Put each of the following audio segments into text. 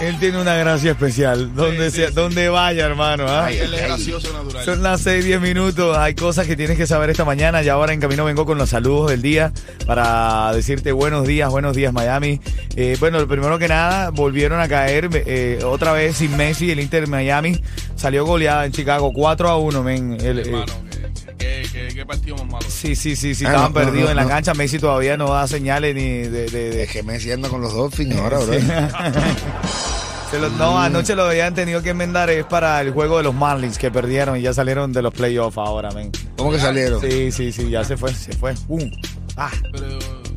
Él tiene una gracia especial. Donde, sea, donde vaya, hermano. ¿ah? Él es gracioso natural. Son las 6, 10 minutos. Hay cosas que tienes que saber esta mañana. Y ahora en camino vengo con los saludos del día para decirte buenos días, buenos días, Miami. Eh, bueno, primero que nada, volvieron a caer eh, otra vez sin Messi. El Inter Miami salió goleada en Chicago 4 a 1, men. El, eh, Hermano, ¿qué, qué, qué partido más malo? sí, sí, sí, sí. Ah, estaban no, perdidos no, en la no. cancha. Messi todavía no da señales ni de- de- de, Es que Messi anda con los Dolphins ahora, bro. Se los- no, anoche lo habían tenido que enmendar es para el juego de los Marlins que perdieron y ya salieron de los playoffs ahora, men. ¿Cómo que salieron? Sí, sí, sí, ya se fue, se fue. ¡Pum! Ah, Pero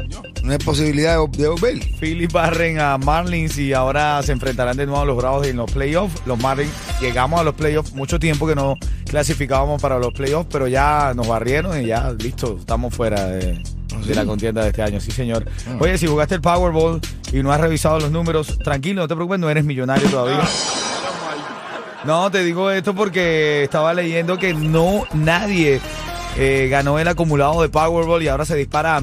yo, No hay posibilidad de, de volver. Phillies barren a Marlins y ahora se enfrentarán de nuevo a los Bravos en los playoffs. Los Marlins llegamos a los playoffs, mucho tiempo que no clasificábamos para los playoffs, pero ya nos barrieron y ya, listo, estamos fuera de, de la contienda de este año. Sí, señor. Oye, si jugaste el Powerball y no has revisado los números, tranquilo, no te preocupes, no eres millonario todavía. No, te digo esto porque estaba leyendo que no nadie eh, ganó el acumulado de Powerball y ahora se dispara a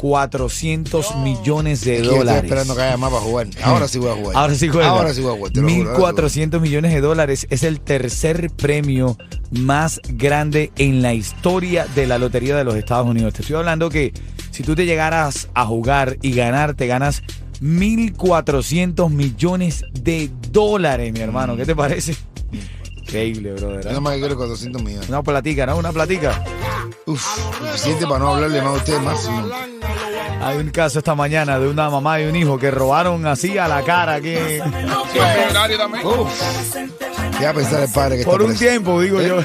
1.400 millones de Es que yo Estoy dólares. esperando que haya más para jugar. Ahora sí voy a jugar. Ahora sí juega. Ahora sí voy a jugar. te lo juro, ahora sí 1.400 millones de dólares es el tercer premio más grande en la historia de la Lotería de los Estados Unidos. Te estoy hablando que si tú te llegaras a jugar y ganar, te ganas 1.400 millones de dólares, mi hermano. ¿Qué te parece? Increíble, brother. voy. Yo nada más que quiero 400 millones. Una platica, ¿no? Una platica. Uf, suficiente para no hablarle más a ustedes más. sí. Hay un caso esta mañana de una mamá y un hijo que robaron así a la cara aquí. sí, es millonario también. Uf. ¿Qué va a pensar el padre que Por está un preso? tiempo, digo yo.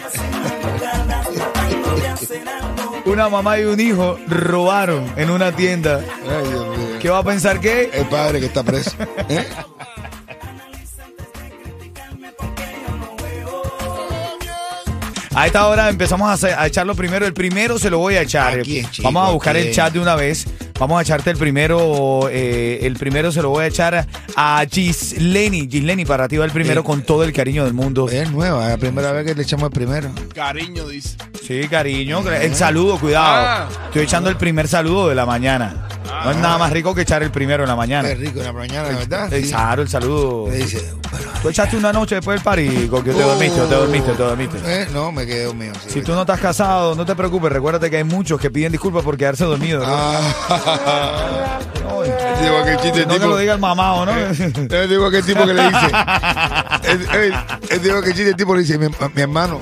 Una mamá y un hijo robaron en una tienda. Ay, Dios mío. ¿Qué va a pensar qué? El padre que está preso. ¿Eh? A esta hora empezamos a, hacer- a echarlo primero. El primero se lo voy a echar. Vamos a ¿A buscar el chat de una vez. Vamos a echarte el primero. eh, el primero se lo voy a echar a Gisleni. Gisleni, para ti va el primero Eh. con todo el cariño del mundo. Es nueva, es la primera vez que le echamos el primero. Cariño, dice. Sí, cariño. El saludo, cuidado. Ah. Estoy echando el primer saludo de la mañana. No es nada más rico que echar el primero en la mañana. Qué rico en la mañana, ¿verdad? Eh, Sí. Claro, el saludo. Me dice, bueno, Tú echaste una noche después del party, que te dormiste, te dormiste, te dormiste. eh, no, me quedé dormido. sí, Si tú no estás casado, no te preocupes, recuérdate que hay muchos que piden disculpas por quedarse dormidos. ¿no? Ah, Ay, digo que el chiste no que tipo, lo diga el mamado, ¿no? Él digo que el tipo que le dice. él- él digo que el chiste el tipo le dice, mi, mi hermano,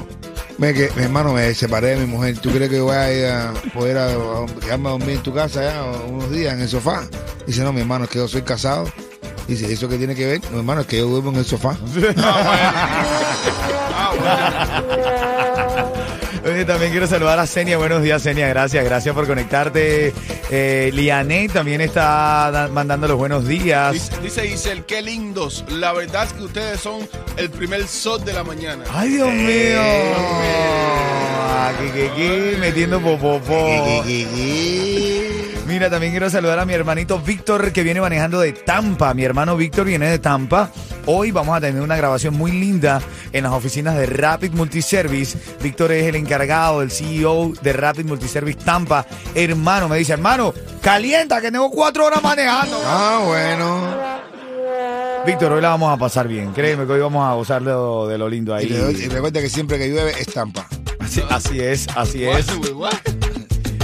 me, que, mi hermano me separé de mi mujer. ¿Tú crees que voy a ir a poder a, a quedarme a dormir en tu casa ya unos días en el sofá? Dice, no, mi hermano, es que yo soy casado. Dice, ¿eso qué tiene que ver? Mi hermano, es que yo duermo en el sofá. Oye, también quiero saludar a Senia. Buenos días, Senia. Gracias, gracias por conectarte. Eh, Liané también está da- mandando los buenos días. Dice, dice Giselle, qué lindos. La verdad es que ustedes son el primer sol de la mañana. ¡Ay, Dios mío! Aquí, aquí, aquí, metiendo popopó. Mira, también quiero saludar a mi hermanito Víctor que viene manejando de Tampa. Mi hermano Víctor viene de Tampa. Hoy vamos a tener una grabación muy linda en las oficinas de Rapid Multiservice. Víctor es el encargado, el CEO de Rapid Multiservice Tampa. Hermano, me dice, hermano, calienta que tengo cuatro horas manejando. Ah, bueno. Víctor, hoy la vamos a pasar bien. Créeme que hoy vamos a gozar de lo, de lo lindo Y, ahí. le doy- y recuerda que siempre que llueve, estampa. Así, así es, así es.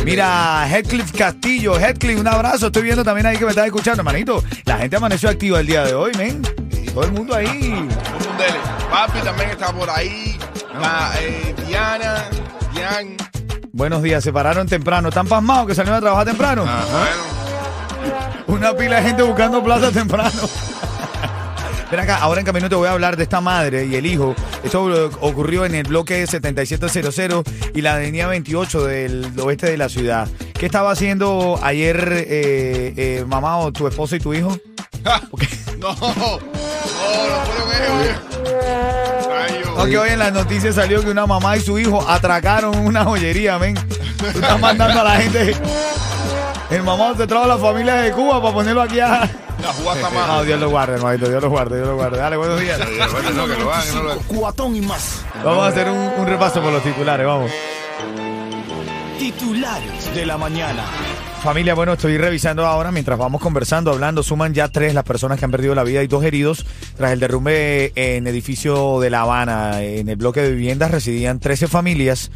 Mira, Headcliff Castillo, Headcliff, un abrazo. Estoy viendo también ahí que me estás escuchando, hermanito. La gente amaneció activa el día de hoy, men. Todo el mundo ahí. Papi también está por ahí. La, eh, Diana. Chan. Buenos días, se pararon temprano. ¿Están pasmados que salieron a trabajar temprano? Bueno, Una pila de gente buscando plaza temprano. Ven acá, ahora en camino te voy a hablar de esta madre y el hijo. Esto eh, ocurrió en el bloque 7700 y la avenida 28 del oeste de la ciudad. ¿Qué estaba haciendo ayer eh, eh, mamá o tu esposo y tu hijo? no, no, no ellos. Rayo. Aunque hoy en las noticias salió que una mamá y su hijo atracaron una joyería, men. Tú estás mandando a la gente. El mamá te trajo a la familia de Cuba para ponerlo aquí a. La jugada No, más. Dios lo guarde, hermanito. Dios lo guarde, Dios lo guarde. Dale, buenos días. Bueno, no, que lo hagan, no lo. Cuatón y más. Vamos a hacer un, un repaso por los titulares, vamos. Titulares de la mañana. Familia, bueno, estoy revisando ahora mientras vamos conversando, hablando. Suman ya tres las personas que han perdido la vida y dos heridos tras el derrumbe en edificio de La Habana. En el bloque de viviendas residían 13 familias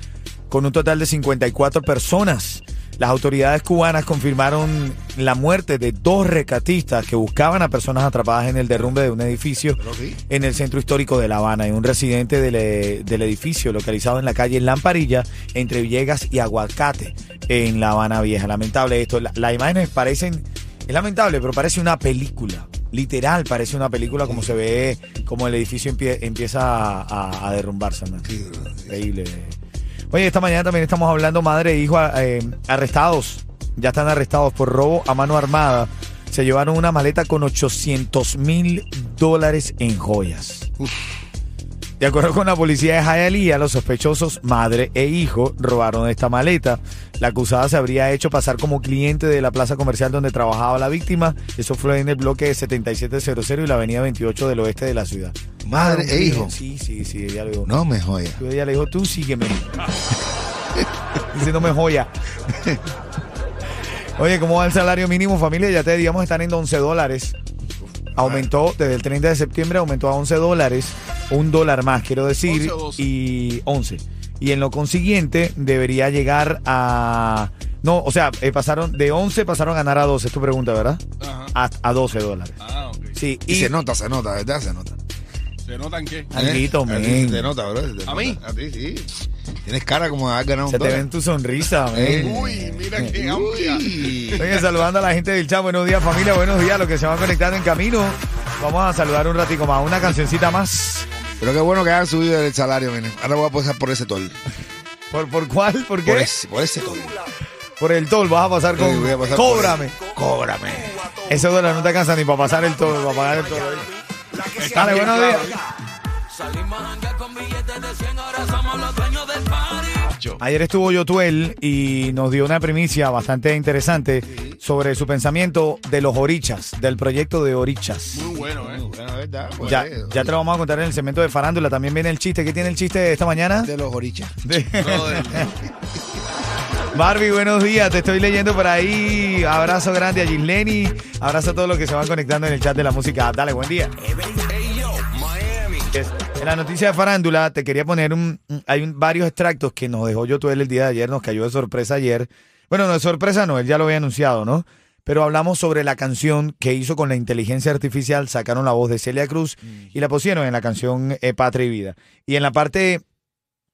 con un total de 54 personas. Las autoridades cubanas confirmaron la muerte de dos recatistas que buscaban a personas atrapadas en el derrumbe de un edificio en el centro histórico de La Habana y un residente del, eh, del edificio localizado en la calle Lamparilla entre Villegas y Aguacate en La Habana Vieja. Lamentable esto. La- las imágenes parecen, es lamentable, pero parece una película. Literal, parece una película como se ve, como el edificio empie- empieza a, a- a derrumbarse. ¿no? Increíble. Oye, esta mañana también estamos hablando madre e hijo eh, arrestados. Ya están arrestados por robo a mano armada. Se llevaron una maleta con 800 mil dólares en joyas. De acuerdo con la policía de Hialeah, los sospechosos, madre e hijo, robaron esta maleta. La acusada se habría hecho pasar como cliente de la plaza comercial donde trabajaba la víctima. Eso fue en el bloque de 7700 y la avenida 28 del oeste de la ciudad. Madre e hijo. Sí, sí, sí, ella le dijo. No me joya. Ella le dijo, tú sígueme. Diciéndome joya. Oye, ¿cómo va el salario mínimo, familia? Ya te digamos, están en 11 dólares. Aumentó desde el 30 de septiembre, aumentó a 11 dólares. Un dólar más, quiero decir. 11 o 12. Y 11. Y en lo consiguiente, debería llegar a. No, o sea, eh, pasaron de 11 pasaron a ganar a 12, es tu pregunta, ¿verdad? Ajá. A, a 12 dólares. Ah, ok. Sí, Y se nota, se nota, ¿verdad? Se nota. ¿Se notan qué? Alguito. A ti men. Se nota, bro. se te ¿A mí? nota. A ti, sí. Tienes cara como de haber ganado un Se te ve dólar. en tu sonrisa, men. Eh. Uy, mira qué amplia. Oye, saludando a la gente del chat. Buenos días, familia. Buenos días. Los que se van conectando en camino. Vamos a saludar un ratico más. Una cancioncita más. Pero qué bueno que hayan subido el salario, miren. Ahora voy a pasar por ese tol. ¿Por, por cuál? ¿Por qué? Por Por, ese, por ese tol. el tol. Vas a pasar con. Sí, voy a pasar por Cóbrame. ese. Cóbrame. Ese dólar no te alcanza ni para pasar el tol, para pagar el tol. Dale, buenos días. Ayer estuvo Yotuel y nos dio una primicia bastante interesante sobre su pensamiento de los orichas, del proyecto de orichas. Muy bueno, ¿eh? Bueno, ¿verdad? Pues, Ya, eh, ya te lo vamos a contar en el segmento de farándula. También viene el chiste. ¿Qué tiene el chiste esta mañana? De los orichas. De-. Barbie, buenos días. Te estoy leyendo por ahí. Abrazo grande a Gisleni. Abrazo a todos los que se van conectando en el chat de la música. Dale, buen día. Es- En la noticia de farándula te quería poner un... hay un- varios extractos que nos dejó Yotuel el día de ayer. Nos cayó de sorpresa ayer. Bueno, no de sorpresa no, él ya lo había anunciado, ¿no? Pero hablamos sobre la canción que hizo con la inteligencia artificial. Sacaron la voz de Celia Cruz y la pusieron en la canción eh, Patria y Vida. Y en la parte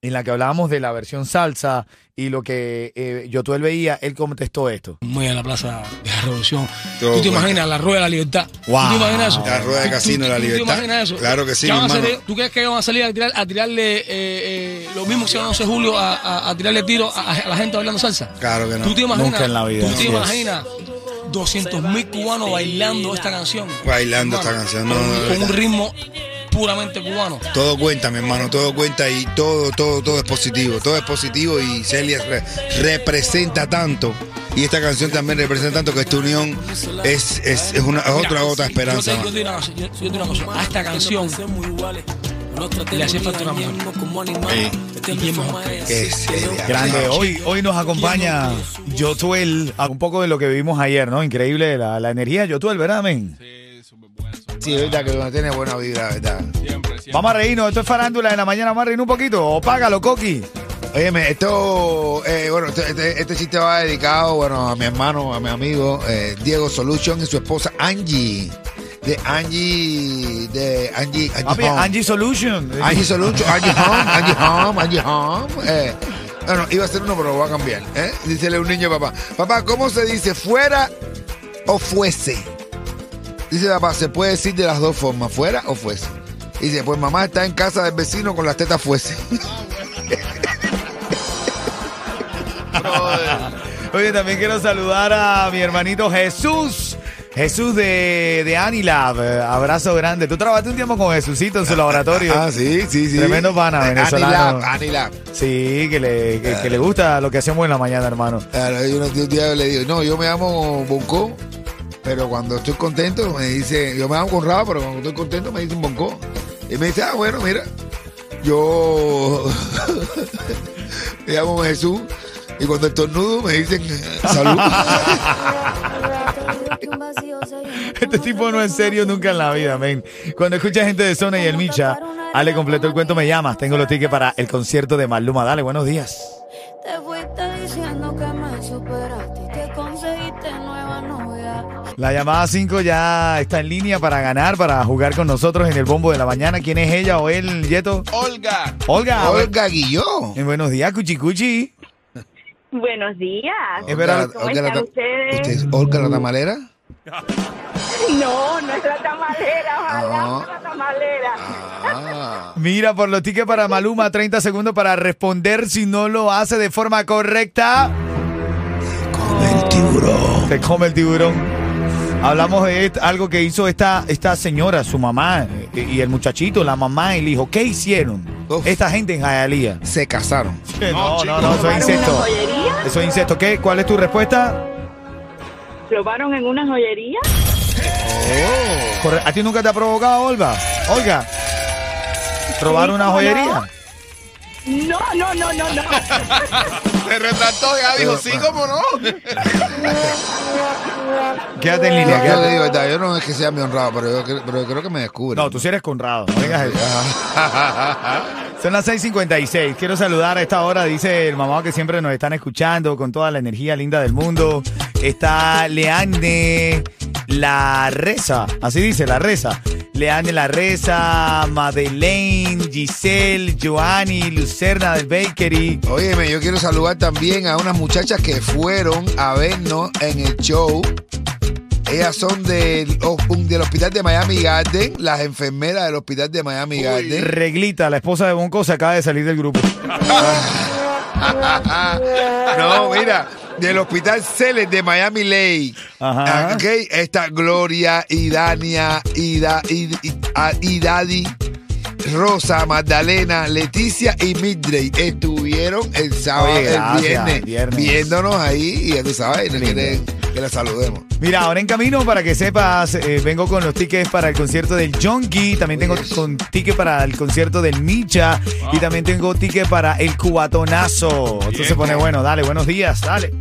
en la que hablábamos de la versión salsa y lo que eh, Yotuel veía, él contestó esto. muy a la Plaza de la Revolución. Todo ¿Tú te bueno. imaginas la Rueda de la Libertad? Wow. ¿Tú te imaginas eso? La Rueda de ¿Tú- Casino de la tú- tú Libertad. ¿Te imaginas eso? Claro que sí. ¿Tú crees que van a salir a, tirar, a tirarle eh, eh, lo mismo que hicieron 11 de julio a, a- a tirarle tiro a, a la gente bailando salsa? Claro que no. ¿Tú te imaginas? Nunca en la vida, ¿Tú te imaginas 200 mil cubanos bailando esta canción? Bailando esta canción, no, con, no, un ritmo puramente cubano. Todo cuenta, mi hermano, todo cuenta y todo, todo, todo es positivo. Todo es positivo y Celia re- representa tanto. Y esta canción también representa tanto que esta unión es, es, es una, es otra gota de esperanza. Yo te, yo te digo una cosa, yo- yo te digo una cosa. A esta canción le hacía falta una mujer. Eh, es Celia. Grande. Hoy, hoy nos acompaña Yotuel a un poco de lo que vivimos ayer, ¿no? Increíble la, la energía de Yotuel, ¿verdad, men? Sí, Sí, verdad que uno tiene buena vibra, ¿verdad? Siempre, siempre. Vamos a reírnos. Esto es farándula de la mañana. Vamos a reírnos un poquito. O págalo, Coqui. Óyeme, esto, eh, bueno, este, este, este chiste va dedicado, bueno, a mi hermano, a mi amigo eh, Diego Solution y su esposa Angie. De Angie, de Angie, Angie Papi, Home. Angie Solution. Angie Solution, Angie Home, Angie Home, Angie Home. Eh, No, no, iba a ser uno, pero lo voy a cambiar. ¿eh? Dícele a un niño, papá. Papá, ¿cómo se dice fuera o fuese? Dice papá, se puede decir de las dos formas, fuera o fuese. Dice, pues mamá está en casa del vecino con las tetas fuese. Oye, también quiero saludar a mi hermanito Jesús. Jesús de, de Anilab. Abrazo grande. Tú trabajaste un tiempo con Jesucito en su laboratorio. Ah, sí, sí, sí. Tremendo pana venezolano. Anilab, Anilab. Sí, que le, que, que le gusta lo que hacemos en la mañana, hermano. Claro, yo un día le digo, no, yo me llamo Bonco, pero cuando estoy contento me dice, yo me llamo Conrado, pero cuando estoy contento me dicen Bonco. Y me dice, ah, bueno, mira, yo me llamo Jesús y cuando estornudo me dicen salud. Este tipo no es serio nunca en la vida, men. Cuando escucha gente de Zona y el Micha, Ale completó el cuento, me llamas. Tengo los tickets para el concierto de Maluma. Dale, buenos días. La llamada 5 ya está en línea para ganar, para jugar con nosotros en el bombo de la mañana. ¿Quién es ella o él, Yeto? Olga. Olga. Olga Guilló. Eh, buenos días, Cuchicuchi. Buenos días. Es verdad. ¿Cómo Olga la están ta- ustedes? ¿Usted es Olga la tamalera? No, no es la tamalera, ojalá No. no. la tamalera. Ah. Mira, por los tickets para Maluma, 30 segundos para responder. Si no lo hace de forma correcta, Come el tiburón. te come el tiburón. Hablamos de algo que hizo esta, esta señora, su mamá eh, y el muchachito, la mamá y el hijo. ¿Qué hicieron Uf. esta gente en Hialeah? Se casaron. No, no, chicos. no, eso es ¿Robaron incesto. Eso es incesto. ¿Qué? ¿Cuál es tu respuesta? ¿Robaron en una joyería? Corre- ¿A ti nunca te ha provocado, Olga? Olga. ¿Robar Sí, una ¿cómo joyería? No, no, no, no, no. Se retrató, ya dijo, sí, cómo no. Quédate en Yo, línea, yo quédate. digo, verdad, yo no es que sea mi honrado, pero yo, cre- pero yo creo que me descubre. No, tú sí eres Conrado. No digas eso. Son las 6:56. Quiero saludar a esta hora, dice el mamá que siempre nos están escuchando con toda la energía linda del mundo. Está Leanne La Reza, así dice, La Reza. Leanne La Reza, Madeleine, Giselle, Joanny, Lucerna del Bakery. Óyeme, yo quiero saludar también a unas muchachas que fueron a vernos en el show. Ellas son del, oh, del hospital de Miami Garden, las enfermeras del hospital de Miami Garden. Reglita, la esposa de Bonco, se acaba de salir del grupo. No, mira, del hospital Celes de Miami Lake. Ajá. Ah, Ok, está Gloria, Idania, Ida, Id- Id- ah, Idadi, Rosa, Magdalena, Leticia y Midrey estuvieron el sábado, Oye, el viernes, viernes. viéndonos ahí y ya tú sabes, no quieren que la saludemos. Mira, ahora en camino, para que sepas, eh, vengo con los tickets para el concierto del Jonky, también tengo con ticket para el concierto del Micha y también tengo ticket para el Cubatonazo. Esto se pone bueno, dale, buenos días, dale.